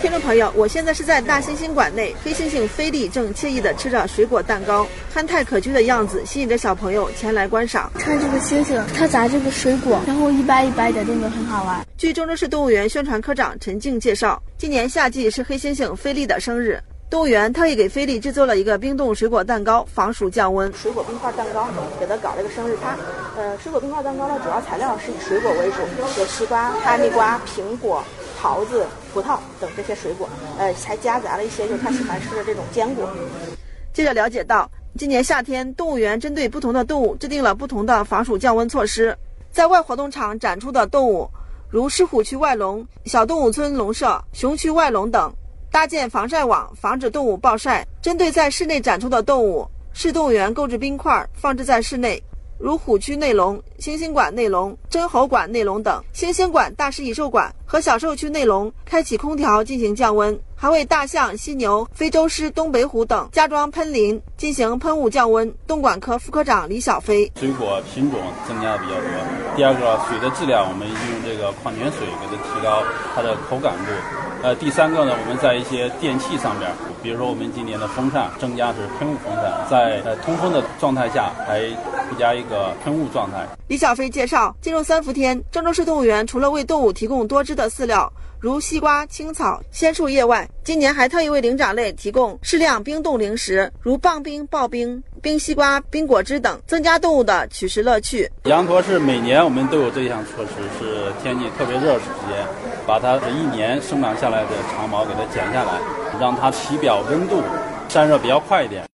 听众朋友，我现在是在大猩猩馆内，黑猩猩菲利正惬意地吃着水果蛋糕，憨态可掬的样子吸引着小朋友前来观赏。看这个猩猩，它砸这个水果，然后一掰一掰的动作很好玩。据郑州市动物园宣传科长陈静介绍，今年夏季是黑猩猩菲利的生日，动物园特意给菲利制作了一个冰冻水果蛋糕，防暑降温。水果冰块蛋糕给他搞了个生日趴。呃，水果冰块蛋糕的主要材料是以水果为主，有西瓜、哈密瓜、苹果。桃子、葡萄等这些水果，呃，还夹杂了一些就是他喜欢吃的这种坚果。记者了解到，今年夏天，动物园针对不同的动物制定了不同的防暑降温措施。在外活动场展出的动物，如狮虎区外笼、小动物村笼舍、熊区外笼等，搭建防晒网，防止动物暴晒。针对在室内展出的动物，市动物园购置冰块，放置在室内。如虎区内龙、猩猩馆内龙、真猴馆内龙等，猩猩馆、大食蚁兽馆和小兽区内龙开启空调进行降温，还为大象、犀牛、非洲狮、东北虎等加装喷淋进行喷雾降温。动管科副科长李小飞：水果品种增加的比较多。第二个，水的质量，我们用这个矿泉水给它提高它的口感度。呃，第三个呢，我们在一些电器上面，比如说我们今年的风扇增加是喷雾风扇，在呃通风的状态下还附加一个喷雾状态。李小飞介绍，进入三伏天，郑州市动物园除了为动物提供多汁的饲料，如西瓜、青草、鲜树叶外，今年还特意为灵长类提供适量冰冻零食，如棒冰、刨冰、冰西瓜、冰果汁等，增加动物的取食乐趣。羊驼是每年我们都有这项措施，是天气特别热时间，把它这一年生长下来的长毛给它剪下来，让它体表温度散热比较快一点。